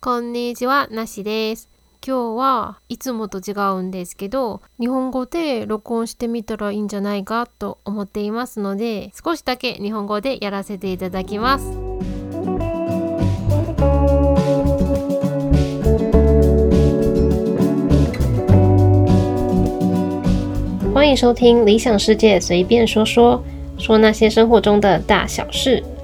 こんにちは、なしです。今日はいつもと違うんですけど、日本語で録音してみたらいいんじゃないかと思っていますので、少しだけ日本語でやらせていただきます。欢迎收听《理想世界随便说说》，说那些生活中的大小事。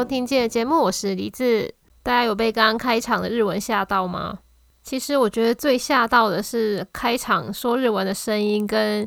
收听今天的节目，我是李子。大家有被刚刚开场的日文吓到吗？其实我觉得最吓到的是开场说日文的声音，跟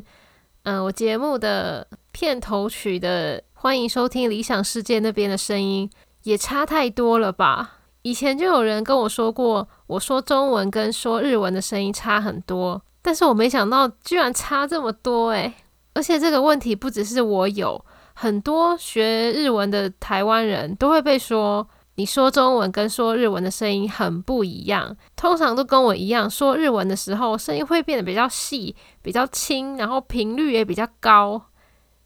嗯我节目的片头曲的“欢迎收听理想世界”那边的声音也差太多了吧？以前就有人跟我说过，我说中文跟说日文的声音差很多，但是我没想到居然差这么多诶。而且这个问题不只是我有。很多学日文的台湾人都会被说，你说中文跟说日文的声音很不一样。通常都跟我一样，说日文的时候声音会变得比较细、比较轻，然后频率也比较高，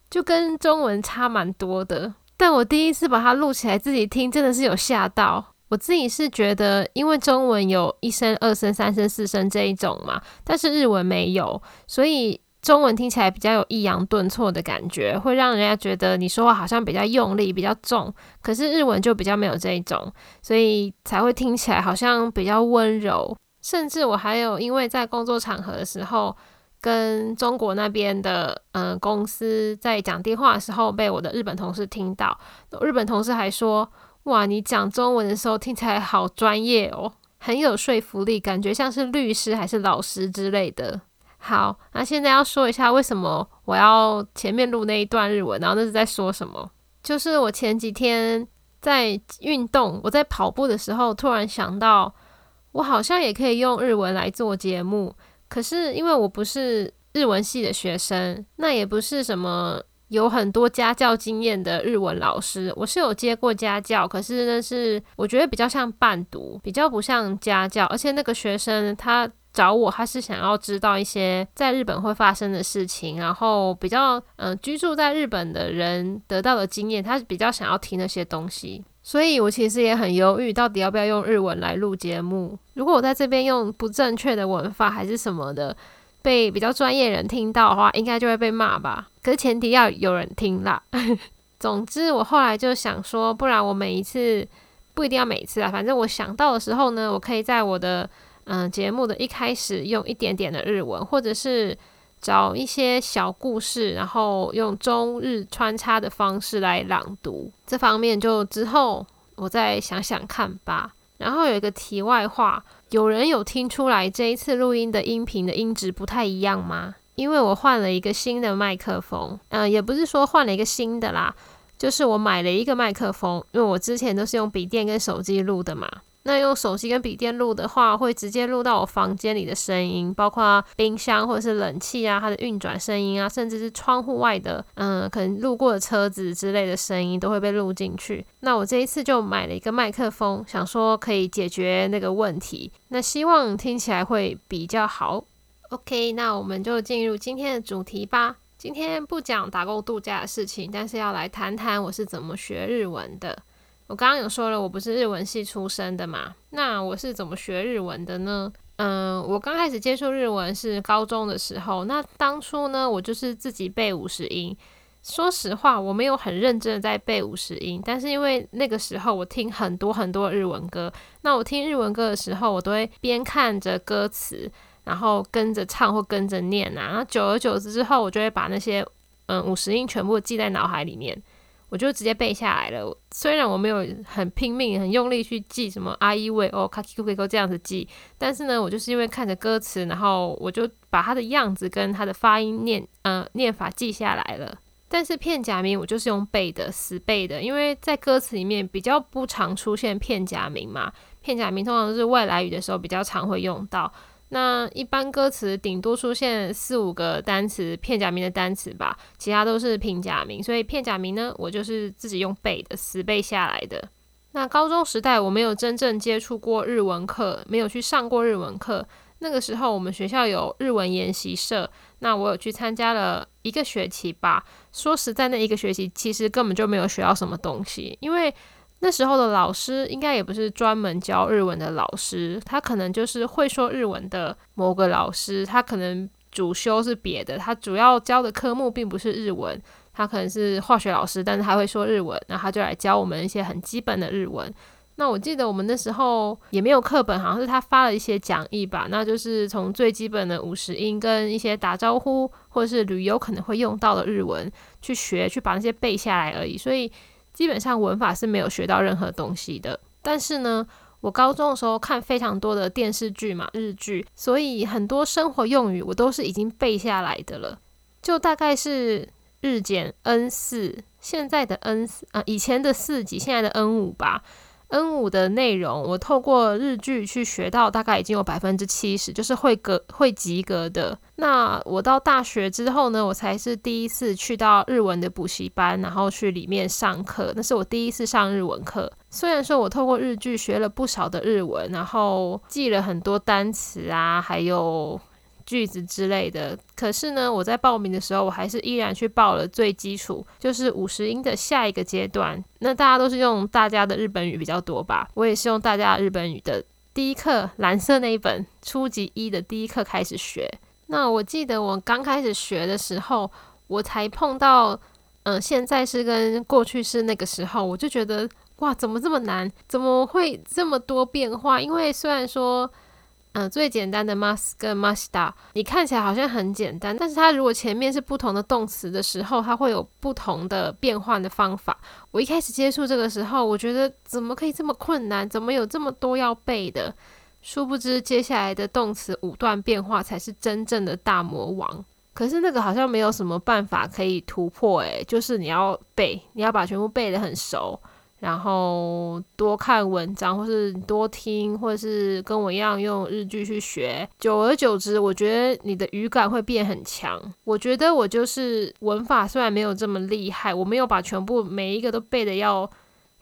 就跟中文差蛮多的。但我第一次把它录起来自己听，真的是有吓到。我自己是觉得，因为中文有一声、二声、三声、四声这一种嘛，但是日文没有，所以。中文听起来比较有抑扬顿挫的感觉，会让人家觉得你说话好像比较用力、比较重。可是日文就比较没有这一种，所以才会听起来好像比较温柔。甚至我还有因为在工作场合的时候，跟中国那边的嗯公司在讲电话的时候，被我的日本同事听到。日本同事还说：“哇，你讲中文的时候听起来好专业哦，很有说服力，感觉像是律师还是老师之类的。”好，那现在要说一下为什么我要前面录那一段日文，然后那是在说什么？就是我前几天在运动，我在跑步的时候，突然想到，我好像也可以用日文来做节目。可是因为我不是日文系的学生，那也不是什么有很多家教经验的日文老师，我是有接过家教，可是那是我觉得比较像伴读，比较不像家教，而且那个学生他。找我，他是想要知道一些在日本会发生的事情，然后比较嗯居住在日本的人得到的经验，他是比较想要听那些东西。所以我其实也很犹豫，到底要不要用日文来录节目。如果我在这边用不正确的文法还是什么的，被比较专业人听到的话，应该就会被骂吧。可是前提要有人听啦。总之，我后来就想说，不然我每一次不一定要每次啊，反正我想到的时候呢，我可以在我的。嗯，节目的一开始用一点点的日文，或者是找一些小故事，然后用中日穿插的方式来朗读。这方面就之后我再想想看吧。然后有一个题外话，有人有听出来这一次录音的音频的音质不太一样吗？因为我换了一个新的麦克风，嗯，也不是说换了一个新的啦，就是我买了一个麦克风，因为我之前都是用笔电跟手机录的嘛。那用手机跟笔电录的话，会直接录到我房间里的声音，包括冰箱或者是冷气啊，它的运转声音啊，甚至是窗户外的，嗯，可能路过的车子之类的声音都会被录进去。那我这一次就买了一个麦克风，想说可以解决那个问题。那希望听起来会比较好。OK，那我们就进入今天的主题吧。今天不讲打工度假的事情，但是要来谈谈我是怎么学日文的。我刚刚有说了，我不是日文系出身的嘛，那我是怎么学日文的呢？嗯，我刚开始接触日文是高中的时候，那当初呢，我就是自己背五十音。说实话，我没有很认真的在背五十音，但是因为那个时候我听很多很多日文歌，那我听日文歌的时候，我都会边看着歌词，然后跟着唱或跟着念啊，然后久而久之之后，我就会把那些嗯五十音全部记在脑海里面。我就直接背下来了。虽然我没有很拼命、很用力去记什么阿伊喂哦、卡基库贝沟这样子记，但是呢，我就是因为看着歌词，然后我就把它的样子跟它的发音念呃念法记下来了。但是片假名我就是用背的，死背的，因为在歌词里面比较不常出现片假名嘛。片假名通常是外来语的时候比较常会用到。那一般歌词顶多出现四五个单词片假名的单词吧，其他都是平假名。所以片假名呢，我就是自己用背的，死背下来的。那高中时代我没有真正接触过日文课，没有去上过日文课。那个时候我们学校有日文研习社，那我有去参加了一个学期吧。说实在，那一个学期其实根本就没有学到什么东西，因为那时候的老师应该也不是专门教日文的老师，他可能就是会说日文的某个老师，他可能主修是别的，他主要教的科目并不是日文，他可能是化学老师，但是他会说日文，然后他就来教我们一些很基本的日文。那我记得我们那时候也没有课本，好像是他发了一些讲义吧。那就是从最基本的五十音跟一些打招呼或者是旅游可能会用到的日文去学，去把那些背下来而已。所以基本上文法是没有学到任何东西的。但是呢，我高中的时候看非常多的电视剧嘛，日剧，所以很多生活用语我都是已经背下来的了。就大概是日减 N 四，现在的 N 四啊，以前的四级，现在的 N 五吧。N 五的内容，我透过日剧去学到，大概已经有百分之七十，就是会格会及格的。那我到大学之后呢，我才是第一次去到日文的补习班，然后去里面上课。那是我第一次上日文课。虽然说我透过日剧学了不少的日文，然后记了很多单词啊，还有。句子之类的，可是呢，我在报名的时候，我还是依然去报了最基础，就是五十音的下一个阶段。那大家都是用大家的日本语比较多吧？我也是用大家日本语的第一课，蓝色那一本初级一的第一课开始学。那我记得我刚开始学的时候，我才碰到，嗯，现在是跟过去是那个时候，我就觉得哇，怎么这么难？怎么会这么多变化？因为虽然说。嗯，最简单的 must 跟 musta，你看起来好像很简单，但是它如果前面是不同的动词的时候，它会有不同的变换的方法。我一开始接触这个时候，我觉得怎么可以这么困难？怎么有这么多要背的？殊不知接下来的动词五段变化才是真正的大魔王。可是那个好像没有什么办法可以突破，诶，就是你要背，你要把全部背得很熟。然后多看文章，或是多听，或是跟我一样用日剧去学，久而久之，我觉得你的语感会变很强。我觉得我就是文法虽然没有这么厉害，我没有把全部每一个都背的要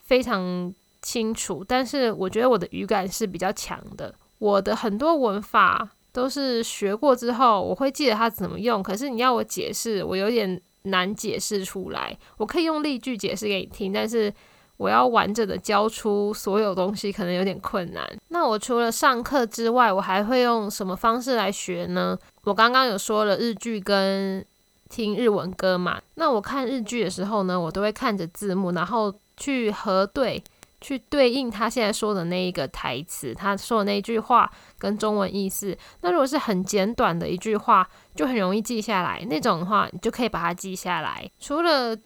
非常清楚，但是我觉得我的语感是比较强的。我的很多文法都是学过之后，我会记得它怎么用，可是你要我解释，我有点难解释出来。我可以用例句解释给你听，但是。我要完整的教出所有东西，可能有点困难。那我除了上课之外，我还会用什么方式来学呢？我刚刚有说了日剧跟听日文歌嘛。那我看日剧的时候呢，我都会看着字幕，然后去核对，去对应他现在说的那一个台词，他说的那句话跟中文意思。那如果是很简短的一句话，就很容易记下来。那种的话，你就可以把它记下来。除了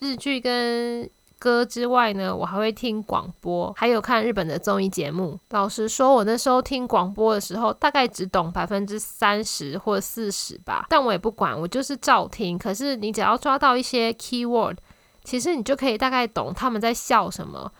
日剧跟歌之外呢，我还会听广播，还有看日本的综艺节目。老实说，我那时候听广播的时候，大概只懂百分之三十或四十吧。但我也不管，我就是照听。可是你只要抓到一些 key word，其实你就可以大概懂他们在笑什么。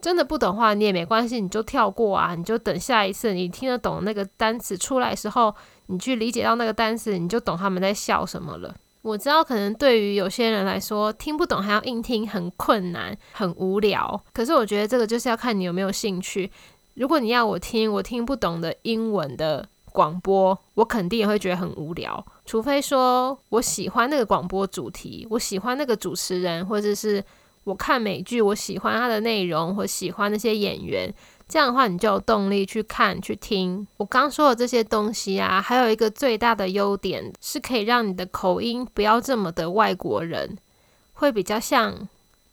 真的不懂话，你也没关系，你就跳过啊，你就等下一次你听得懂那个单词出来时候，你去理解到那个单词，你就懂他们在笑什么了。我知道，可能对于有些人来说，听不懂还要硬听，很困难，很无聊。可是我觉得这个就是要看你有没有兴趣。如果你要我听我听不懂的英文的广播，我肯定也会觉得很无聊。除非说我喜欢那个广播主题，我喜欢那个主持人，或者是我看美剧，我喜欢它的内容，或喜欢那些演员。这样的话，你就有动力去看、去听。我刚说的这些东西啊，还有一个最大的优点，是可以让你的口音不要这么的外国人，会比较像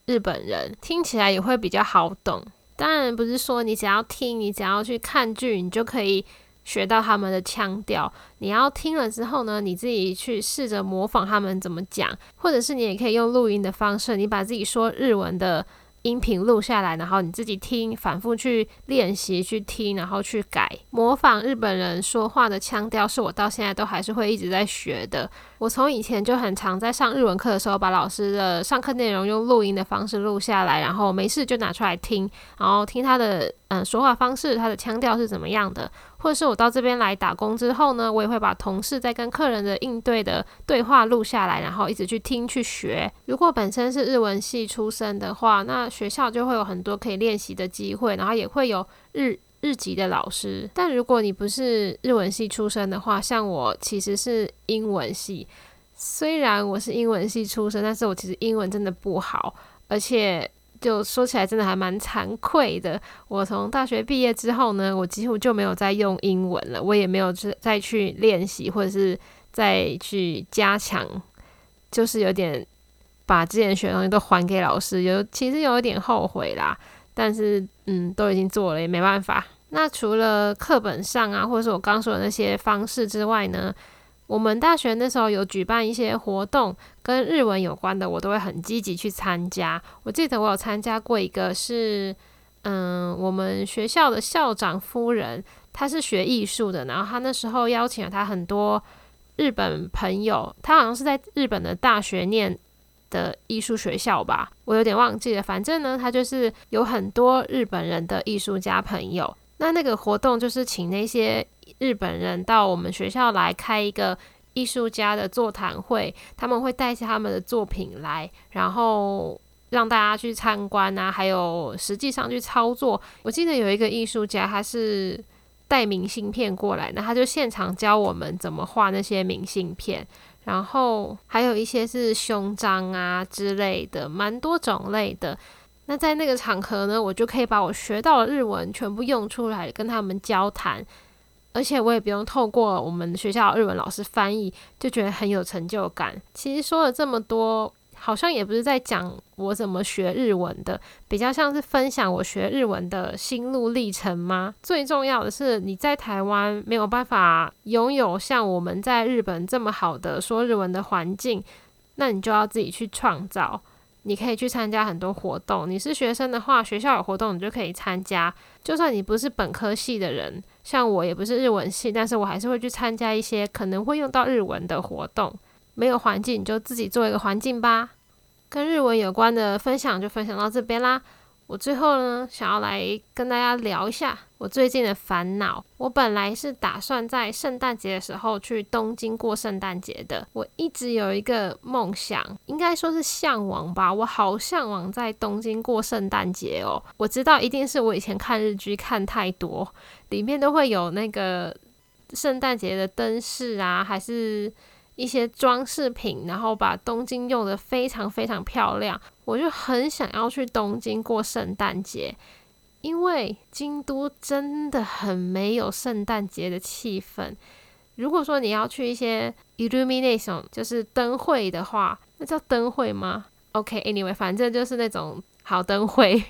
日本人，听起来也会比较好懂。当然，不是说你只要听，你只要去看剧，你就可以学到他们的腔调。你要听了之后呢，你自己去试着模仿他们怎么讲，或者是你也可以用录音的方式，你把自己说日文的。音频录下来，然后你自己听，反复去练习，去听，然后去改，模仿日本人说话的腔调，是我到现在都还是会一直在学的。我从以前就很常在上日文课的时候，把老师的上课内容用录音的方式录下来，然后没事就拿出来听，然后听他的嗯说话方式，他的腔调是怎么样的。或者是我到这边来打工之后呢，我也会把同事在跟客人的应对的对话录下来，然后一直去听去学。如果本身是日文系出身的话，那学校就会有很多可以练习的机会，然后也会有日。日籍的老师。但如果你不是日文系出身的话，像我其实是英文系。虽然我是英文系出身，但是我其实英文真的不好，而且就说起来真的还蛮惭愧的。我从大学毕业之后呢，我几乎就没有再用英文了，我也没有再去练习或者是再去加强，就是有点把之前学的东西都还给老师，有其实有一点后悔啦。但是嗯，都已经做了，也没办法。那除了课本上啊，或者是我刚说的那些方式之外呢？我们大学那时候有举办一些活动，跟日文有关的，我都会很积极去参加。我记得我有参加过一个，是嗯，我们学校的校长夫人，她是学艺术的，然后她那时候邀请了她很多日本朋友，她好像是在日本的大学念的艺术学校吧，我有点忘记了。反正呢，她就是有很多日本人的艺术家朋友。那那个活动就是请那些。日本人到我们学校来开一个艺术家的座谈会，他们会带一些他们的作品来，然后让大家去参观啊，还有实际上去操作。我记得有一个艺术家，他是带明信片过来，那他就现场教我们怎么画那些明信片，然后还有一些是胸章啊之类的，蛮多种类的。那在那个场合呢，我就可以把我学到的日文全部用出来跟他们交谈。而且我也不用透过我们学校日文老师翻译，就觉得很有成就感。其实说了这么多，好像也不是在讲我怎么学日文的，比较像是分享我学日文的心路历程吗？最重要的是，你在台湾没有办法拥有像我们在日本这么好的说日文的环境，那你就要自己去创造。你可以去参加很多活动。你是学生的话，学校有活动你就可以参加。就算你不是本科系的人，像我也不是日文系，但是我还是会去参加一些可能会用到日文的活动。没有环境，你就自己做一个环境吧。跟日文有关的分享就分享到这边啦。我最后呢，想要来跟大家聊一下我最近的烦恼。我本来是打算在圣诞节的时候去东京过圣诞节的。我一直有一个梦想，应该说是向往吧。我好向往在东京过圣诞节哦。我知道一定是我以前看日剧看太多，里面都会有那个圣诞节的灯饰啊，还是。一些装饰品，然后把东京用的非常非常漂亮，我就很想要去东京过圣诞节，因为京都真的很没有圣诞节的气氛。如果说你要去一些 illumination，就是灯会的话，那叫灯会吗？OK，anyway，反正就是那种好灯会。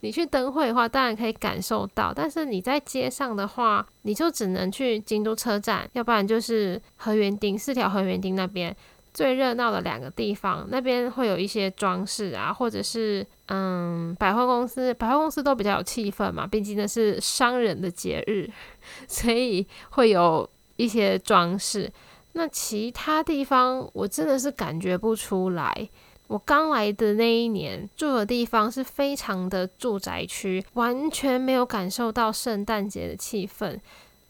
你去灯会的话，当然可以感受到，但是你在街上的话，你就只能去京都车站，要不然就是河原町四条河原町那边最热闹的两个地方，那边会有一些装饰啊，或者是嗯百货公司，百货公司都比较有气氛嘛，毕竟那是商人的节日，所以会有一些装饰。那其他地方我真的是感觉不出来。我刚来的那一年住的地方是非常的住宅区，完全没有感受到圣诞节的气氛，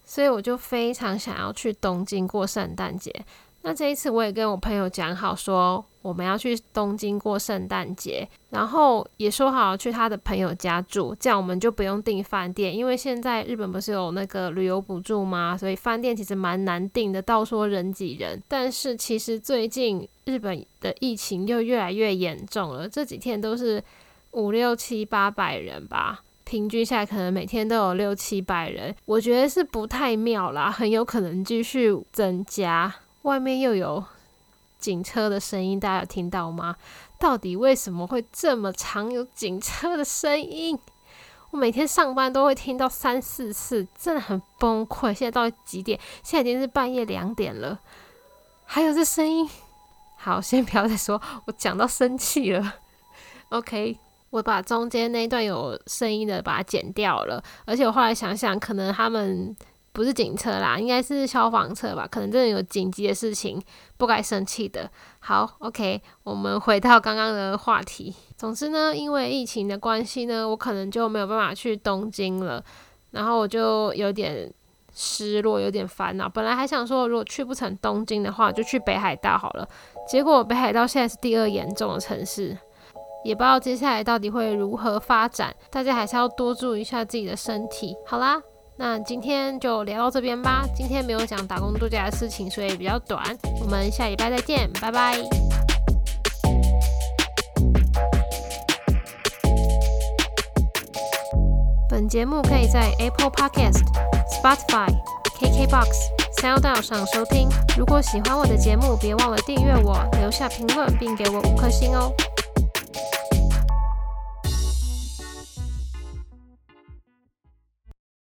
所以我就非常想要去东京过圣诞节。那这一次我也跟我朋友讲好，说我们要去东京过圣诞节，然后也说好去他的朋友家住，这样我们就不用订饭店，因为现在日本不是有那个旅游补助吗？所以饭店其实蛮难订的，到说人挤人。但是其实最近日本的疫情又越来越严重了，这几天都是五六七八百人吧，平均下来可能每天都有六七百人，我觉得是不太妙啦，很有可能继续增加。外面又有警车的声音，大家有听到吗？到底为什么会这么常有警车的声音？我每天上班都会听到三四次，真的很崩溃。现在到几点？现在已经是半夜两点了，还有这声音。好，先不要再说，我讲到生气了。OK，我把中间那一段有声音的把它剪掉了，而且我后来想想，可能他们。不是警车啦，应该是消防车吧？可能真的有紧急的事情，不该生气的。好，OK，我们回到刚刚的话题。总之呢，因为疫情的关系呢，我可能就没有办法去东京了，然后我就有点失落，有点烦恼。本来还想说，如果去不成东京的话，就去北海道好了。结果北海道现在是第二严重的城市。也不知道接下来到底会如何发展，大家还是要多注意一下自己的身体。好啦，那今天就聊到这边吧。今天没有讲打工度假的事情，所以比较短。我们下礼拜再见，拜拜。本节目可以在 Apple Podcast、Spotify、KKBox、SoundOut 上收听。如果喜欢我的节目，别忘了订阅我，留下评论，并给我五颗星哦。